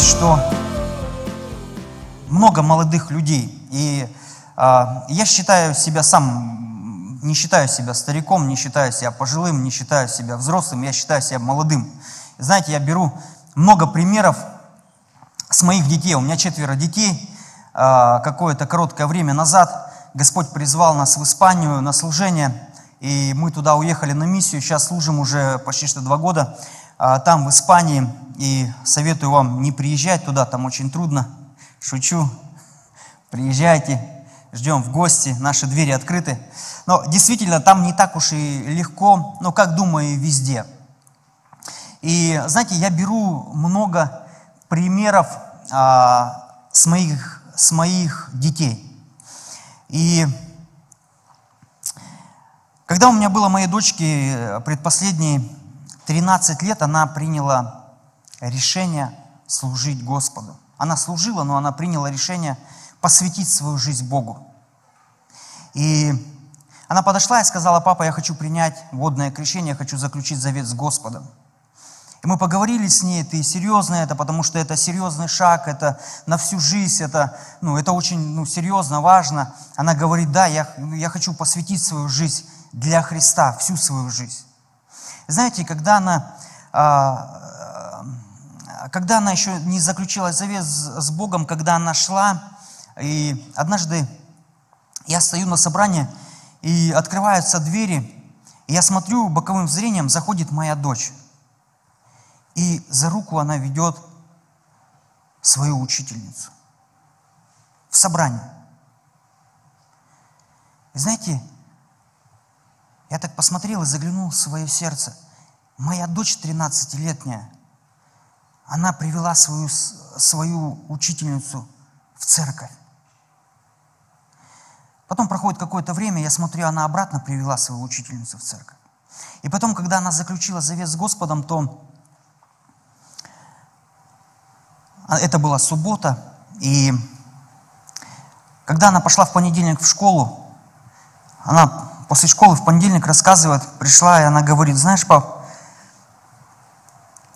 видеть, что много молодых людей. И э, я считаю себя сам, не считаю себя стариком, не считаю себя пожилым, не считаю себя взрослым, я считаю себя молодым. Знаете, я беру много примеров с моих детей. У меня четверо детей. Э, какое-то короткое время назад Господь призвал нас в Испанию на служение, и мы туда уехали на миссию. Сейчас служим уже почти что два года там, в Испании. И советую вам не приезжать туда, там очень трудно. Шучу. Приезжайте, ждем в гости, наши двери открыты. Но действительно, там не так уж и легко, но как думаю, везде. И знаете, я беру много примеров а, с, моих, с моих детей. И когда у меня было моей дочке предпоследние 13 лет, она приняла решение служить Господу. Она служила, но она приняла решение посвятить свою жизнь Богу. И она подошла и сказала, папа, я хочу принять водное крещение, я хочу заключить завет с Господом. И мы поговорили с ней, ты серьезно это, потому что это серьезный шаг, это на всю жизнь, это, ну, это очень ну, серьезно, важно. Она говорит, да, я, я хочу посвятить свою жизнь для Христа, всю свою жизнь. Знаете, когда она а, когда она еще не заключила завет с Богом, когда она шла, и однажды я стою на собрании, и открываются двери, и я смотрю боковым зрением, заходит моя дочь. И за руку она ведет свою учительницу в собрание. И знаете, я так посмотрел и заглянул в свое сердце. Моя дочь 13-летняя – она привела свою, свою учительницу в церковь. Потом проходит какое-то время, я смотрю, она обратно привела свою учительницу в церковь. И потом, когда она заключила завет с Господом, то это была суббота, и когда она пошла в понедельник в школу, она после школы в понедельник рассказывает, пришла, и она говорит, знаешь, пап,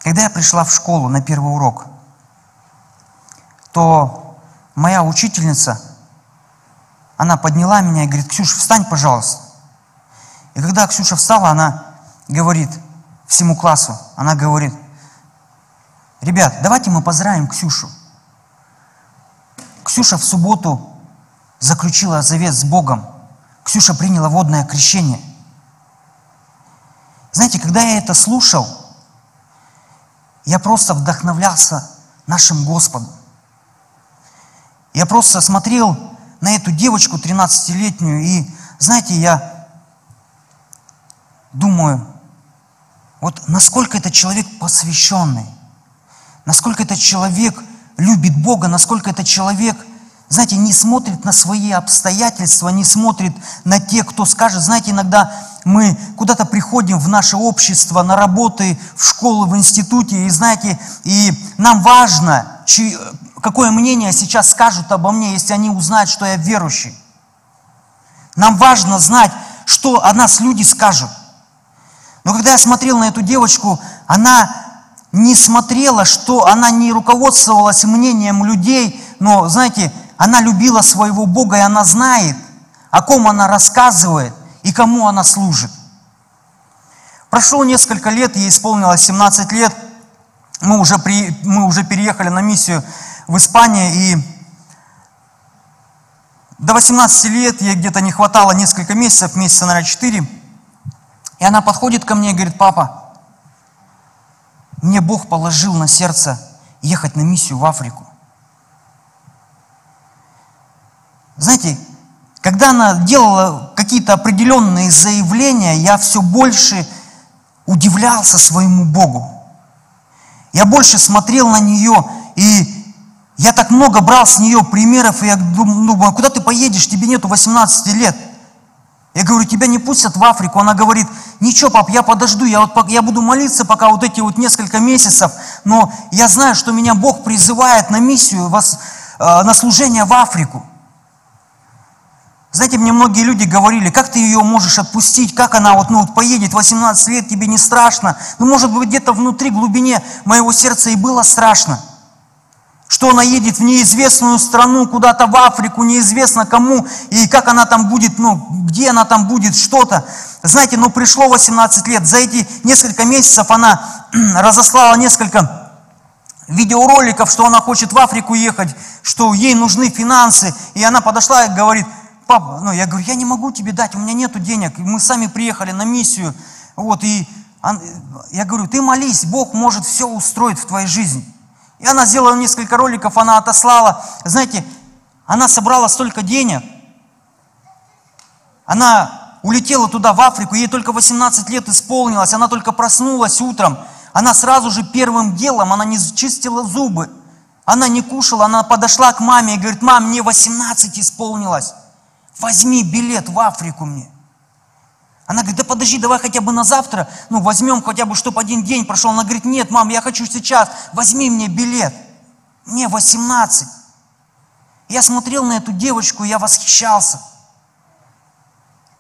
когда я пришла в школу на первый урок, то моя учительница, она подняла меня и говорит, Ксюша, встань, пожалуйста. И когда Ксюша встала, она говорит всему классу, она говорит, ребят, давайте мы поздравим Ксюшу. Ксюша в субботу заключила завет с Богом. Ксюша приняла водное крещение. Знаете, когда я это слушал, я просто вдохновлялся нашим Господом. Я просто смотрел на эту девочку 13-летнюю, и, знаете, я думаю, вот насколько этот человек посвященный, насколько этот человек любит Бога, насколько этот человек – знаете, не смотрит на свои обстоятельства, не смотрит на те, кто скажет. Знаете, иногда мы куда-то приходим в наше общество, на работы, в школу, в институте, и знаете, и нам важно, чьи, какое мнение сейчас скажут обо мне, если они узнают, что я верующий. Нам важно знать, что о нас люди скажут. Но когда я смотрел на эту девочку, она не смотрела, что она не руководствовалась мнением людей, но, знаете, она любила своего Бога, и она знает, о ком она рассказывает и кому она служит. Прошло несколько лет, ей исполнилось 17 лет, мы уже, при, мы уже переехали на миссию в Испанию, и до 18 лет ей где-то не хватало несколько месяцев, месяца, наверное, 4. И она подходит ко мне и говорит, папа, мне Бог положил на сердце ехать на миссию в Африку. Знаете, когда она делала какие-то определенные заявления, я все больше удивлялся своему Богу. Я больше смотрел на нее, и я так много брал с нее примеров, и я думаю, куда ты поедешь, тебе нету 18 лет. Я говорю, тебя не пустят в Африку. Она говорит, ничего, пап, я подожду, я, вот, я буду молиться пока вот эти вот несколько месяцев, но я знаю, что меня Бог призывает на миссию, вас, э, на служение в Африку. Знаете, мне многие люди говорили, как ты ее можешь отпустить, как она вот, ну, вот поедет, 18 лет, тебе не страшно. Ну, может быть, где-то внутри, глубине моего сердца и было страшно. что она едет в неизвестную страну, куда-то в Африку, неизвестно кому, и как она там будет, ну, где она там будет, что-то. Знаете, ну, пришло 18 лет, за эти несколько месяцев она разослала несколько видеороликов, что она хочет в Африку ехать, что ей нужны финансы, и она подошла и говорит, папа, ну, я говорю, я не могу тебе дать, у меня нету денег, мы сами приехали на миссию, вот, и я говорю, ты молись, Бог может все устроить в твоей жизни. И она сделала несколько роликов, она отослала. Знаете, она собрала столько денег. Она улетела туда, в Африку, ей только 18 лет исполнилось, она только проснулась утром. Она сразу же первым делом, она не чистила зубы, она не кушала, она подошла к маме и говорит, мам, мне 18 исполнилось, возьми билет в Африку мне. Она говорит, да подожди, давай хотя бы на завтра, ну возьмем хотя бы, чтобы один день прошел. Она говорит, нет, мам, я хочу сейчас, возьми мне билет. Мне 18. Я смотрел на эту девочку, я восхищался.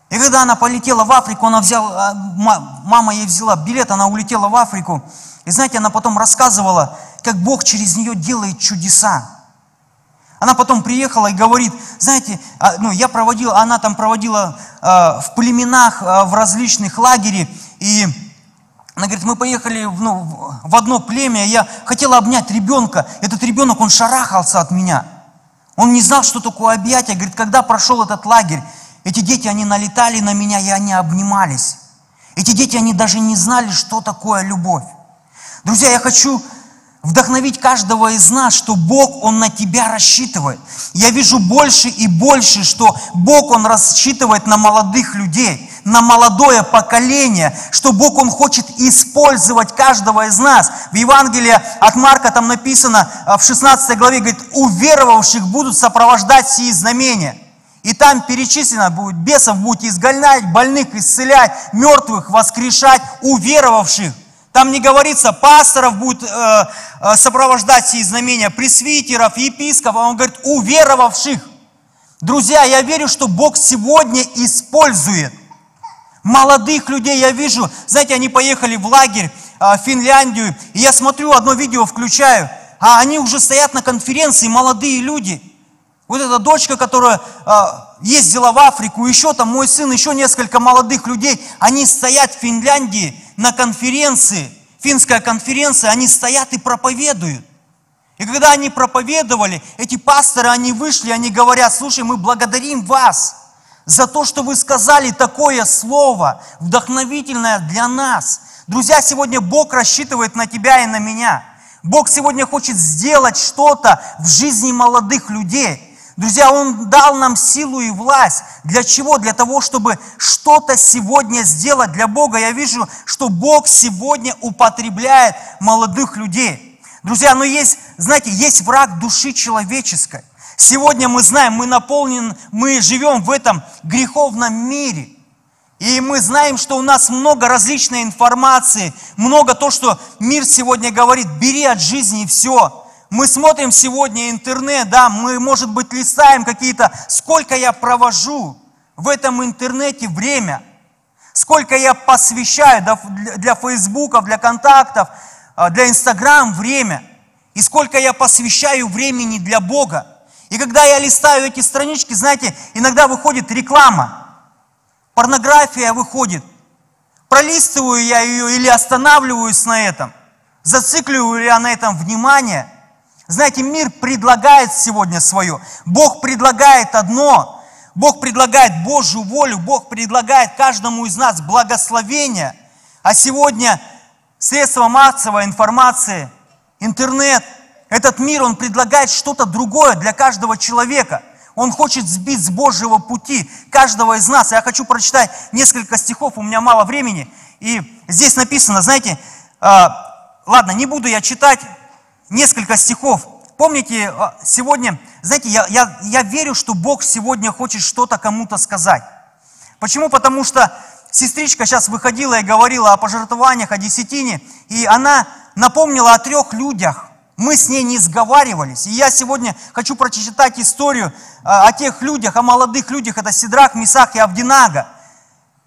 И когда она полетела в Африку, она взяла, а, мама ей взяла билет, она улетела в Африку. И знаете, она потом рассказывала, как Бог через нее делает чудеса. Она потом приехала и говорит, знаете, а, ну, я проводила, она там проводила э, в племенах, э, в различных лагерях, и она говорит, мы поехали в, ну, в одно племя, я хотела обнять ребенка, этот ребенок, он шарахался от меня. Он не знал, что такое объятие. Говорит, когда прошел этот лагерь, эти дети, они налетали на меня, и они обнимались. Эти дети, они даже не знали, что такое любовь. Друзья, я хочу вдохновить каждого из нас, что Бог, Он на тебя рассчитывает. Я вижу больше и больше, что Бог, Он рассчитывает на молодых людей, на молодое поколение, что Бог, Он хочет использовать каждого из нас. В Евангелии от Марка там написано а, в 16 главе, говорит, уверовавших будут сопровождать сии знамения. И там перечислено будет, бесов будете изгонять, больных исцелять, мертвых воскрешать, уверовавших. Там не говорится, пасторов будет э, э, сопровождать сие знамения, пресвитеров, епископов, он говорит, уверовавших. Друзья, я верю, что Бог сегодня использует молодых людей. Я вижу, знаете, они поехали в лагерь э, в Финляндию, и я смотрю, одно видео включаю, а они уже стоят на конференции, молодые люди. Вот эта дочка, которая э, ездила в Африку, еще там мой сын, еще несколько молодых людей, они стоят в Финляндии, на конференции, финская конференция, они стоят и проповедуют. И когда они проповедовали, эти пасторы, они вышли, они говорят, слушай, мы благодарим вас за то, что вы сказали такое слово, вдохновительное для нас. Друзья, сегодня Бог рассчитывает на тебя и на меня. Бог сегодня хочет сделать что-то в жизни молодых людей. Друзья, Он дал нам силу и власть. Для чего? Для того, чтобы что-то сегодня сделать для Бога. Я вижу, что Бог сегодня употребляет молодых людей. Друзья, но есть, знаете, есть враг души человеческой. Сегодня мы знаем, мы наполнены, мы живем в этом греховном мире. И мы знаем, что у нас много различной информации, много то, что мир сегодня говорит, бери от жизни все. Мы смотрим сегодня интернет, да, мы, может быть, листаем какие-то, сколько я провожу в этом интернете время, сколько я посвящаю для, Фейсбуков, для контактов, а, для Инстаграм время, и сколько я посвящаю времени для Бога. И когда я листаю эти странички, знаете, иногда выходит реклама, порнография выходит. Пролистываю я ее или останавливаюсь на этом, зацикливаю я на этом внимание – знаете, мир предлагает сегодня свое. Бог предлагает одно. Бог предлагает Божью волю, Бог предлагает каждому из нас благословение. А сегодня средства массовой информации, интернет, этот мир, он предлагает что-то другое для каждого человека. Он хочет сбить с Божьего пути каждого из нас. Я хочу прочитать несколько стихов, у меня мало времени. И здесь написано, знаете, э, ладно, не буду я читать, несколько стихов. Помните, а, сегодня, знаете, я, я, я верю, что Бог сегодня хочет что-то кому-то сказать. Почему? Потому что сестричка сейчас выходила и говорила о пожертвованиях, о десятине, и она напомнила о трех людях. Мы с ней не сговаривались. И я сегодня хочу прочитать историю а, о тех людях, о молодых людях. Это Сидрах, Мисах и Авдинага.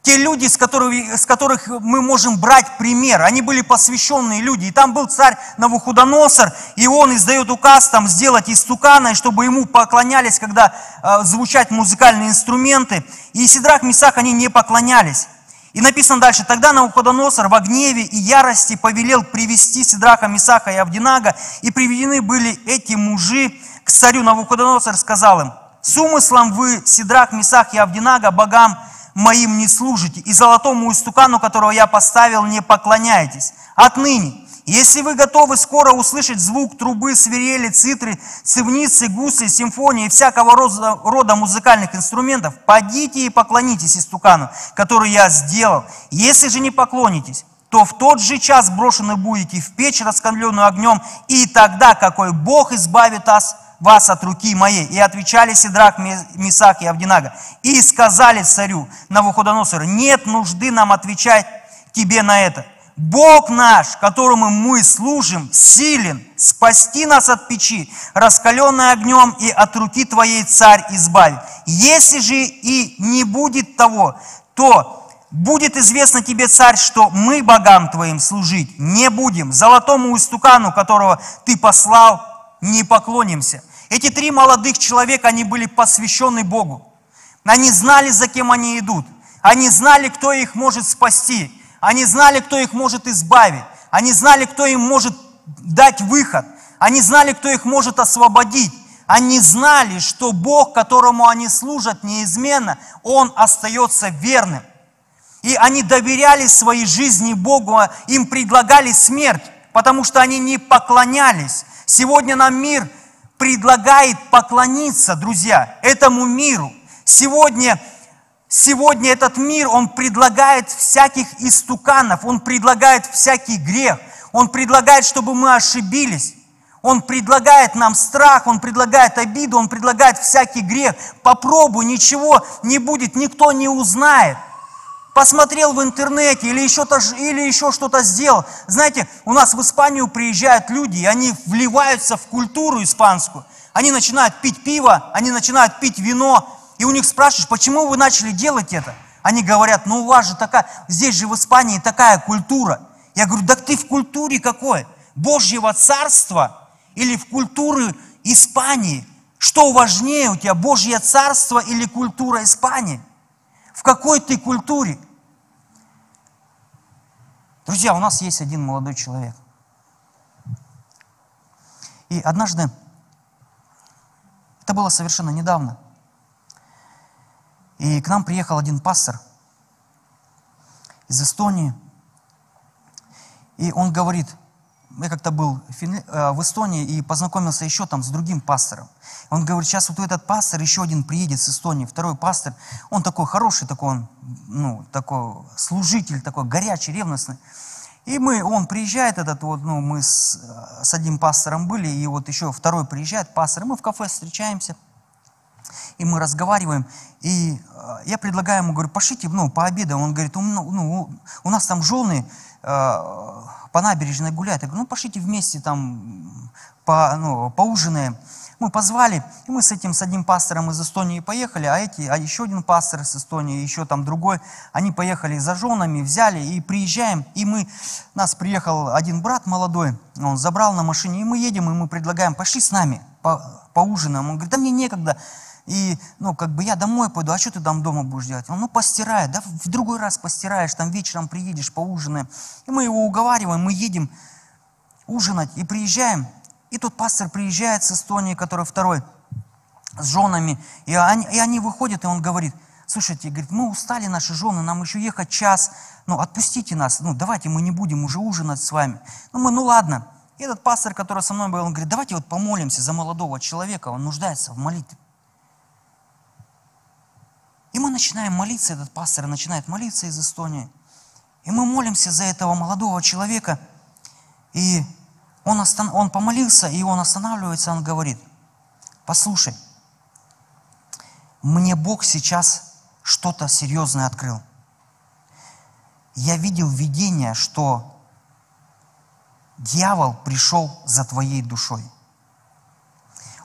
Те люди, с которых, с которых мы можем брать пример, они были посвященные люди. И там был царь Навуходоносор, и он издает указ там сделать из тукана, чтобы ему поклонялись, когда э, звучат музыкальные инструменты. И Сидрах, Месах, они не поклонялись. И написано дальше, тогда Навуходоносор в гневе и ярости повелел привести Сидраха, Месаха и Авдинага, и приведены были эти мужи к царю Навуходоносор, сказал им, с умыслом вы, Сидрах, Месах и Авдинага, богам моим не служите, и золотому истукану, которого я поставил, не поклоняетесь. Отныне, если вы готовы скоро услышать звук трубы, свирели, цитры, цивницы, гусы, симфонии и всякого рода, рода музыкальных инструментов, подите и поклонитесь истукану, который я сделал. Если же не поклонитесь, то в тот же час брошены будете в печь, раскаленную огнем, и тогда какой Бог избавит вас вас от руки моей. И отвечали Сидрах, Мисак и Авдинага. И сказали царю Навуходоносору, нет нужды нам отвечать тебе на это. Бог наш, которому мы служим, силен спасти нас от печи, раскаленной огнем, и от руки твоей царь избавит. Если же и не будет того, то будет известно тебе, царь, что мы богам твоим служить не будем. Золотому истукану, которого ты послал, не поклонимся. Эти три молодых человека, они были посвящены Богу. Они знали, за кем они идут. Они знали, кто их может спасти. Они знали, кто их может избавить. Они знали, кто им может дать выход. Они знали, кто их может освободить. Они знали, что Бог, которому они служат неизменно, Он остается верным. И они доверяли своей жизни Богу, им предлагали смерть, потому что они не поклонялись. Сегодня нам мир предлагает поклониться, друзья, этому миру. Сегодня, сегодня этот мир, он предлагает всяких истуканов, он предлагает всякий грех, он предлагает, чтобы мы ошибились. Он предлагает нам страх, Он предлагает обиду, Он предлагает всякий грех. Попробуй, ничего не будет, никто не узнает посмотрел в интернете или еще, или еще что-то сделал. Знаете, у нас в Испанию приезжают люди, и они вливаются в культуру испанскую. Они начинают пить пиво, они начинают пить вино, и у них спрашиваешь, почему вы начали делать это? Они говорят, ну у вас же такая, здесь же в Испании такая культура. Я говорю, так ты в культуре какой? Божьего царства или в культуре Испании? Что важнее у тебя, Божье царство или культура Испании? В какой ты культуре? Друзья, у нас есть один молодой человек. И однажды, это было совершенно недавно, и к нам приехал один пастор из Эстонии, и он говорит, я как-то был э, в Эстонии и познакомился еще там с другим пастором. Он говорит, сейчас вот этот пастор, еще один приедет с Эстонии, второй пастор, он такой хороший, такой он, ну, такой служитель, такой горячий, ревностный. И мы, он приезжает, этот вот, ну, мы с, с одним пастором были, и вот еще второй приезжает пастор, и мы в кафе встречаемся, и мы разговариваем, и э, я предлагаю ему, говорю, пошлите, ну, пообедаем. Он говорит, ну, у нас там жены э, по набережной гуляют. Я говорю, ну, пошлите вместе там, по, ну, поужинаем. Мы позвали, и мы с этим, с одним пастором из Эстонии поехали, а эти, а еще один пастор из Эстонии, еще там другой, они поехали за женами, взяли и приезжаем, и мы, нас приехал один брат молодой, он забрал на машине, и мы едем, и мы предлагаем, пошли с нами, по, поужинаем. Он говорит, да мне некогда, и, ну, как бы я домой пойду, а что ты там дома будешь делать? Он, ну, постирай, да, в другой раз постираешь, там вечером приедешь, поужинаем. И мы его уговариваем, мы едем ужинать и приезжаем, и тут пастор приезжает с Эстонии, который второй, с женами, и они, и они выходят, и он говорит, слушайте, говорит, мы устали, наши жены, нам еще ехать час, ну, отпустите нас, ну, давайте мы не будем уже ужинать с вами. Ну, мы, ну, ладно. И этот пастор, который со мной был, он говорит, давайте вот помолимся за молодого человека, он нуждается в молитве. И мы начинаем молиться, этот пастор начинает молиться из Эстонии. И мы молимся за этого молодого человека, и он, остан... он помолился, и он останавливается, он говорит, послушай, мне Бог сейчас что-то серьезное открыл. Я видел видение, что дьявол пришел за твоей душой.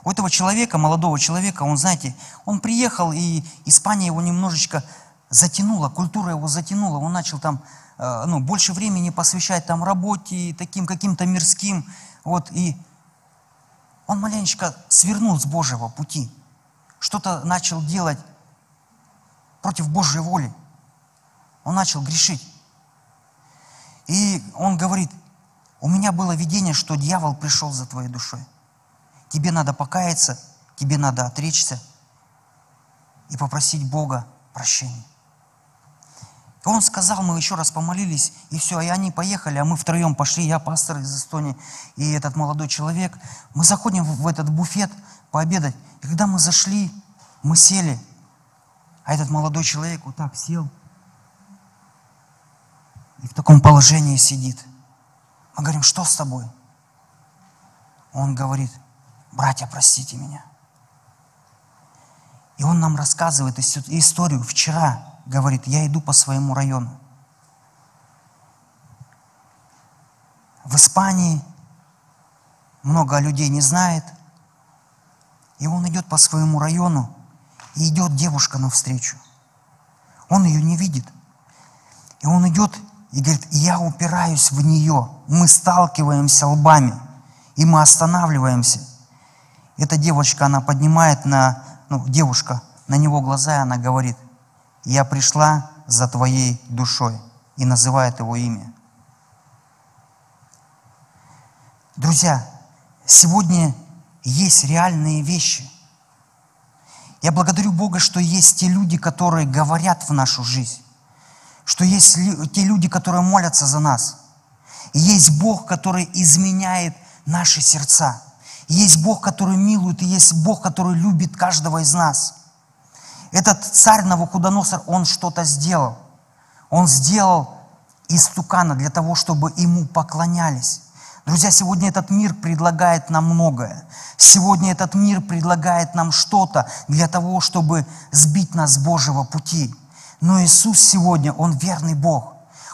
У этого человека, молодого человека, он, знаете, он приехал, и Испания его немножечко затянуло, культура его затянула, он начал там э, ну, больше времени посвящать там работе, таким каким-то мирским, вот, и он маленечко свернул с Божьего пути, что-то начал делать против Божьей воли, он начал грешить. И он говорит, у меня было видение, что дьявол пришел за твоей душой. Тебе надо покаяться, тебе надо отречься и попросить Бога прощения. И он сказал, мы еще раз помолились, и все, и они поехали, а мы втроем пошли, я пастор из Эстонии, и этот молодой человек. Мы заходим в этот буфет пообедать, и когда мы зашли, мы сели, а этот молодой человек вот так сел, и в таком положении сидит. Мы говорим, что с тобой? Он говорит, братья, простите меня. И он нам рассказывает историю. Вчера, говорит, я иду по своему району. В Испании много людей не знает. И он идет по своему району, и идет девушка навстречу. Он ее не видит. И он идет и говорит, я упираюсь в нее. Мы сталкиваемся лбами, и мы останавливаемся. Эта девочка, она поднимает на, ну, девушка, на него глаза, и она говорит, я пришла за твоей душой, и называет его имя. Друзья, сегодня есть реальные вещи. Я благодарю Бога, что есть те люди, которые говорят в нашу жизнь, что есть те люди, которые молятся за нас. И есть Бог, который изменяет наши сердца. Есть Бог, который милует, и есть Бог, который любит каждого из нас. Этот царь Навуходоносор, он что-то сделал. Он сделал истукана для того, чтобы ему поклонялись. Друзья, сегодня этот мир предлагает нам многое. Сегодня этот мир предлагает нам что-то для того, чтобы сбить нас с Божьего пути. Но Иисус сегодня, Он верный Бог.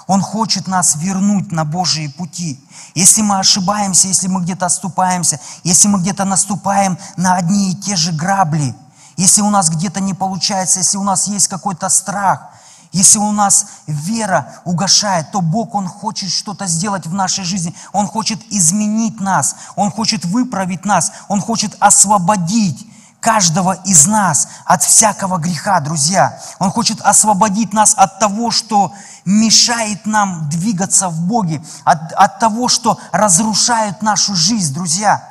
Он хочет нас вернуть на Божьи пути. Если мы ошибаемся, если мы где-то оступаемся, если мы где-то наступаем на одни и те же грабли, если у нас где-то не получается, если у нас есть какой-то страх – если у нас вера угошает, то Бог, Он хочет что-то сделать в нашей жизни. Он хочет изменить нас. Он хочет выправить нас. Он хочет освободить каждого из нас от всякого греха, друзья. Он хочет освободить нас от того, что мешает нам двигаться в Боге, от, от того, что разрушает нашу жизнь, друзья.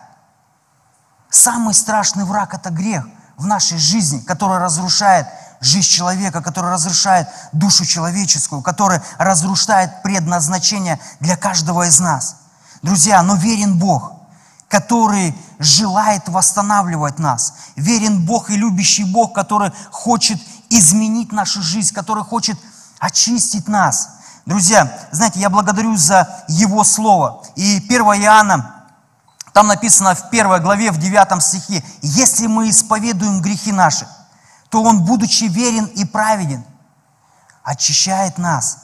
Самый страшный враг – это грех в нашей жизни, который разрушает жизнь человека, который разрушает душу человеческую, который разрушает предназначение для каждого из нас. Друзья, но верен Бог, который желает восстанавливать нас. Верен Бог и любящий Бог, который хочет изменить нашу жизнь, который хочет очистить нас. Друзья, знаете, я благодарю за Его Слово. И 1 Иоанна, там написано в первой главе, в 9 стихе, «Если мы исповедуем грехи наши, то Он, будучи верен и праведен, очищает нас,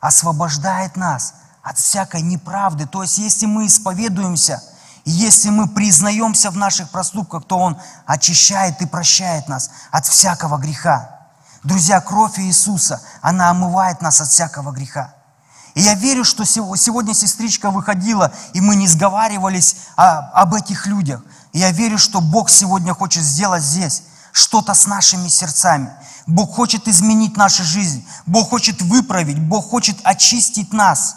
освобождает нас от всякой неправды. То есть, если мы исповедуемся, если мы признаемся в наших проступках, то Он очищает и прощает нас от всякого греха. Друзья, кровь Иисуса, она омывает нас от всякого греха. И я верю, что сегодня сестричка выходила, и мы не сговаривались об этих людях. И я верю, что Бог сегодня хочет сделать здесь что-то с нашими сердцами. Бог хочет изменить нашу жизнь. Бог хочет выправить. Бог хочет очистить нас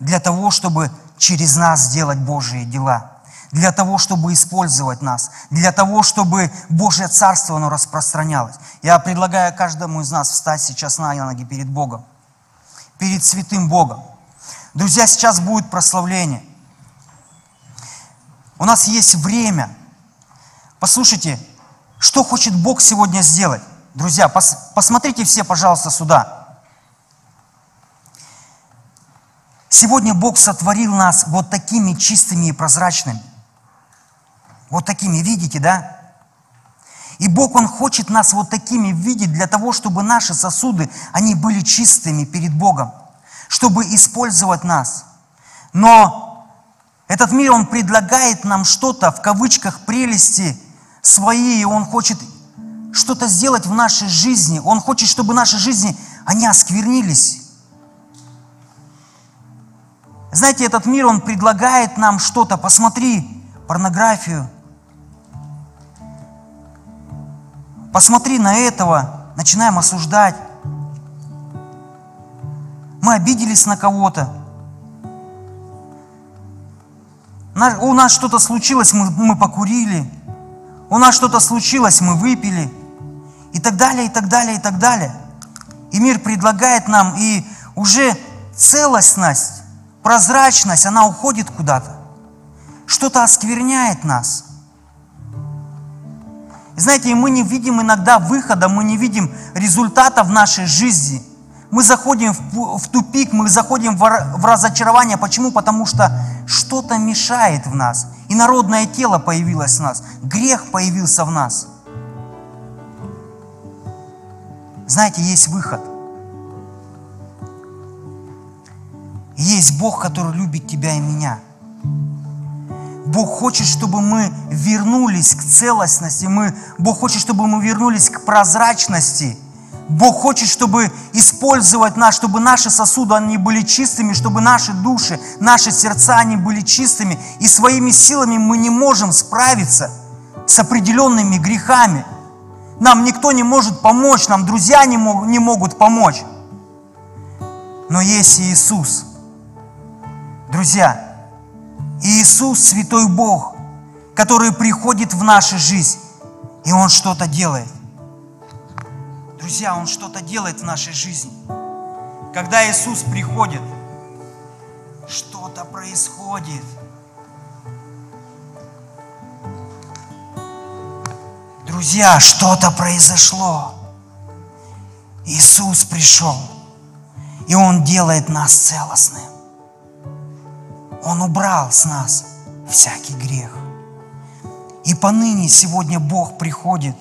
для того, чтобы через нас сделать Божьи дела. Для того, чтобы использовать нас. Для того, чтобы Божье Царство оно распространялось. Я предлагаю каждому из нас встать сейчас на ноги перед Богом. Перед святым Богом. Друзья, сейчас будет прославление. У нас есть время. Послушайте, что хочет Бог сегодня сделать? Друзья, пос, посмотрите все, пожалуйста, сюда. Сегодня Бог сотворил нас вот такими чистыми и прозрачными. Вот такими, видите, да? И Бог, Он хочет нас вот такими видеть для того, чтобы наши сосуды, они были чистыми перед Богом, чтобы использовать нас. Но этот мир, он предлагает нам что-то, в кавычках, прелести свои, и Он хочет, что-то сделать в нашей жизни. Он хочет, чтобы наши жизни, они осквернились. Знаете, этот мир, он предлагает нам что-то. Посмотри порнографию. Посмотри на этого, начинаем осуждать. Мы обиделись на кого-то. У нас что-то случилось, мы, мы покурили. У нас что-то случилось, мы выпили. И так далее, и так далее, и так далее. И мир предлагает нам, и уже целостность, прозрачность, она уходит куда-то. Что-то оскверняет нас. И знаете, мы не видим иногда выхода, мы не видим результата в нашей жизни. Мы заходим в, в тупик, мы заходим в, в разочарование. Почему? Потому что что-то мешает в нас. И народное тело появилось в нас. Грех появился в нас. Знаете, есть выход. Есть Бог, который любит тебя и меня. Бог хочет, чтобы мы вернулись к целостности. Мы, Бог хочет, чтобы мы вернулись к прозрачности. Бог хочет, чтобы использовать нас, чтобы наши сосуды, они были чистыми, чтобы наши души, наши сердца, они были чистыми. И своими силами мы не можем справиться с определенными грехами. Нам никто не может помочь, нам друзья не, мог, не могут помочь. Но есть Иисус. Друзья, Иисус Святой Бог, который приходит в нашу жизнь, и Он что-то делает. Друзья, Он что-то делает в нашей жизни. Когда Иисус приходит, что-то происходит – Друзья, что-то произошло. Иисус пришел, и Он делает нас целостным. Он убрал с нас всякий грех. И поныне сегодня Бог приходит,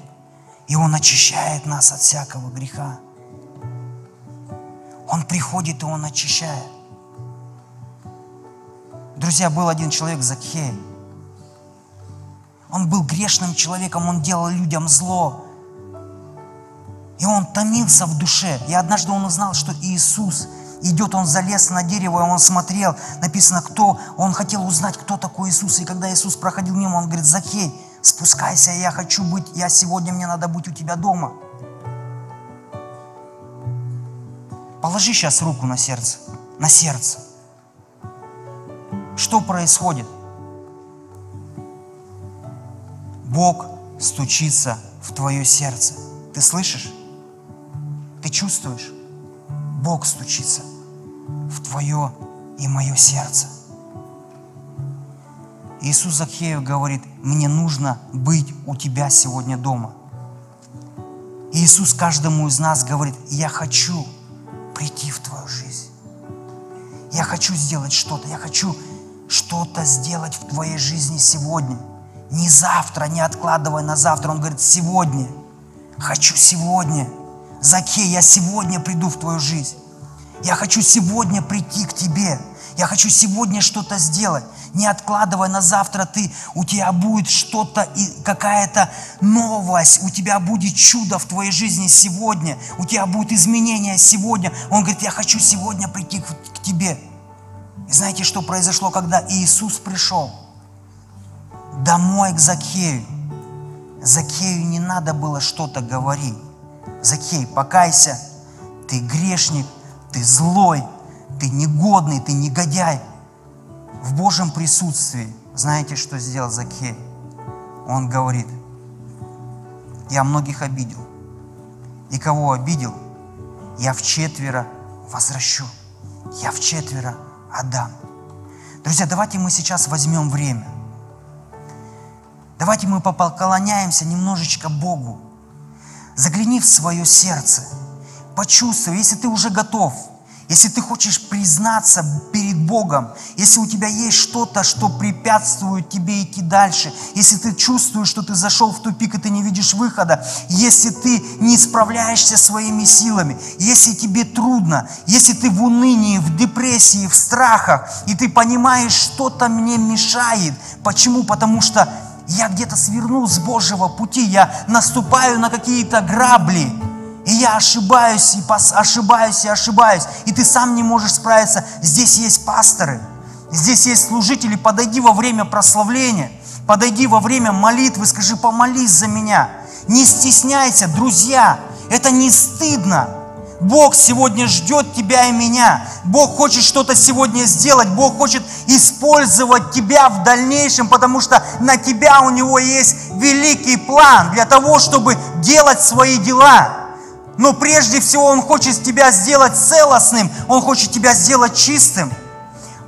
и Он очищает нас от всякого греха. Он приходит, и Он очищает. Друзья, был один человек, Закхей, он был грешным человеком, он делал людям зло. И он томился в душе. И однажды он узнал, что Иисус идет, он залез на дерево, и он смотрел, написано, кто, он хотел узнать, кто такой Иисус. И когда Иисус проходил мимо, он говорит, Захей, спускайся, я хочу быть, я сегодня, мне надо быть у тебя дома. Положи сейчас руку на сердце, на сердце. Что происходит? Бог стучится в твое сердце. Ты слышишь? Ты чувствуешь? Бог стучится в твое и мое сердце. Иисус Захею говорит, мне нужно быть у тебя сегодня дома. Иисус каждому из нас говорит, я хочу прийти в твою жизнь. Я хочу сделать что-то, я хочу что-то сделать в твоей жизни сегодня – не завтра, не откладывая на завтра. Он говорит, сегодня. Хочу сегодня. Закей, я сегодня приду в твою жизнь. Я хочу сегодня прийти к тебе. Я хочу сегодня что-то сделать. Не откладывая на завтра ты, у тебя будет что-то, какая-то новость, у тебя будет чудо в твоей жизни сегодня, у тебя будет изменение сегодня. Он говорит, я хочу сегодня прийти к, к тебе. И знаете, что произошло, когда Иисус пришел? домой к Закею. Закею не надо было что-то говорить. Закей, покайся, ты грешник, ты злой, ты негодный, ты негодяй. В Божьем присутствии, знаете, что сделал Закей? Он говорит, я многих обидел. И кого обидел, я в четверо возвращу. Я в четверо отдам. Друзья, давайте мы сейчас возьмем время – Давайте мы поклоняемся немножечко Богу. Загляни в свое сердце. Почувствуй, если ты уже готов, если ты хочешь признаться перед Богом, если у тебя есть что-то, что препятствует тебе идти дальше, если ты чувствуешь, что ты зашел в тупик и ты не видишь выхода, если ты не справляешься своими силами, если тебе трудно, если ты в унынии, в депрессии, в страхах, и ты понимаешь, что-то мне мешает. Почему? Потому что я где-то свернул с Божьего пути, я наступаю на какие-то грабли, и я ошибаюсь, и пос, ошибаюсь, и ошибаюсь, и ты сам не можешь справиться. Здесь есть пасторы, здесь есть служители, подойди во время прославления, подойди во время молитвы, скажи, помолись за меня. Не стесняйся, друзья, это не стыдно. Бог сегодня ждет тебя и меня. Бог хочет что-то сегодня сделать. Бог хочет использовать тебя в дальнейшем, потому что на тебя у Него есть великий план для того, чтобы делать свои дела. Но прежде всего Он хочет тебя сделать целостным, Он хочет тебя сделать чистым.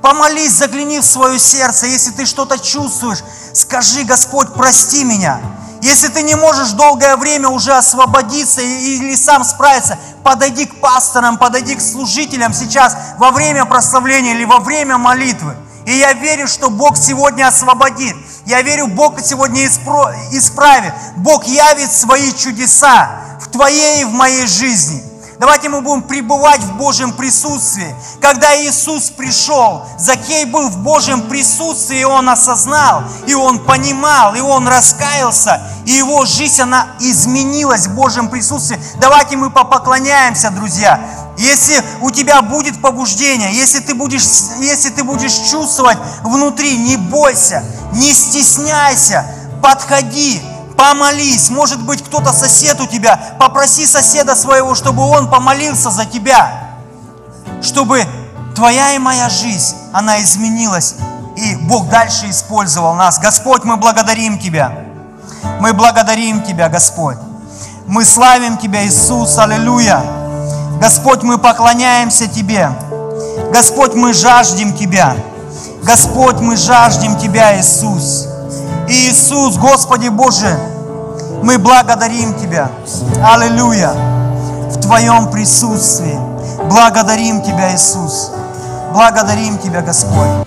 Помолись, загляни в свое сердце, если ты что-то чувствуешь, скажи, Господь, прости меня. Если ты не можешь долгое время уже освободиться или сам справиться, подойди к пасторам, подойди к служителям сейчас во время прославления или во время молитвы. И я верю, что Бог сегодня освободит. Я верю, Бог сегодня исправит. Бог явит свои чудеса в твоей и в моей жизни. Давайте мы будем пребывать в Божьем присутствии. Когда Иисус пришел, Закей был в Божьем присутствии, и он осознал, и он понимал, и он раскаялся, и его жизнь, она изменилась в Божьем присутствии. Давайте мы попоклоняемся, друзья. Если у тебя будет побуждение, если ты будешь, если ты будешь чувствовать внутри, не бойся, не стесняйся, подходи, Помолись. Может быть, кто-то сосед у тебя. Попроси соседа своего, чтобы он помолился за тебя. Чтобы твоя и моя жизнь, она изменилась. И Бог дальше использовал нас. Господь, мы благодарим Тебя. Мы благодарим Тебя, Господь. Мы славим Тебя, Иисус. Аллилуйя. Господь, мы поклоняемся Тебе. Господь, мы жаждем Тебя. Господь, мы жаждем Тебя, Иисус. Иисус, Господи Боже, мы благодарим Тебя. Аллилуйя. В Твоем присутствии. Благодарим Тебя, Иисус. Благодарим Тебя, Господь.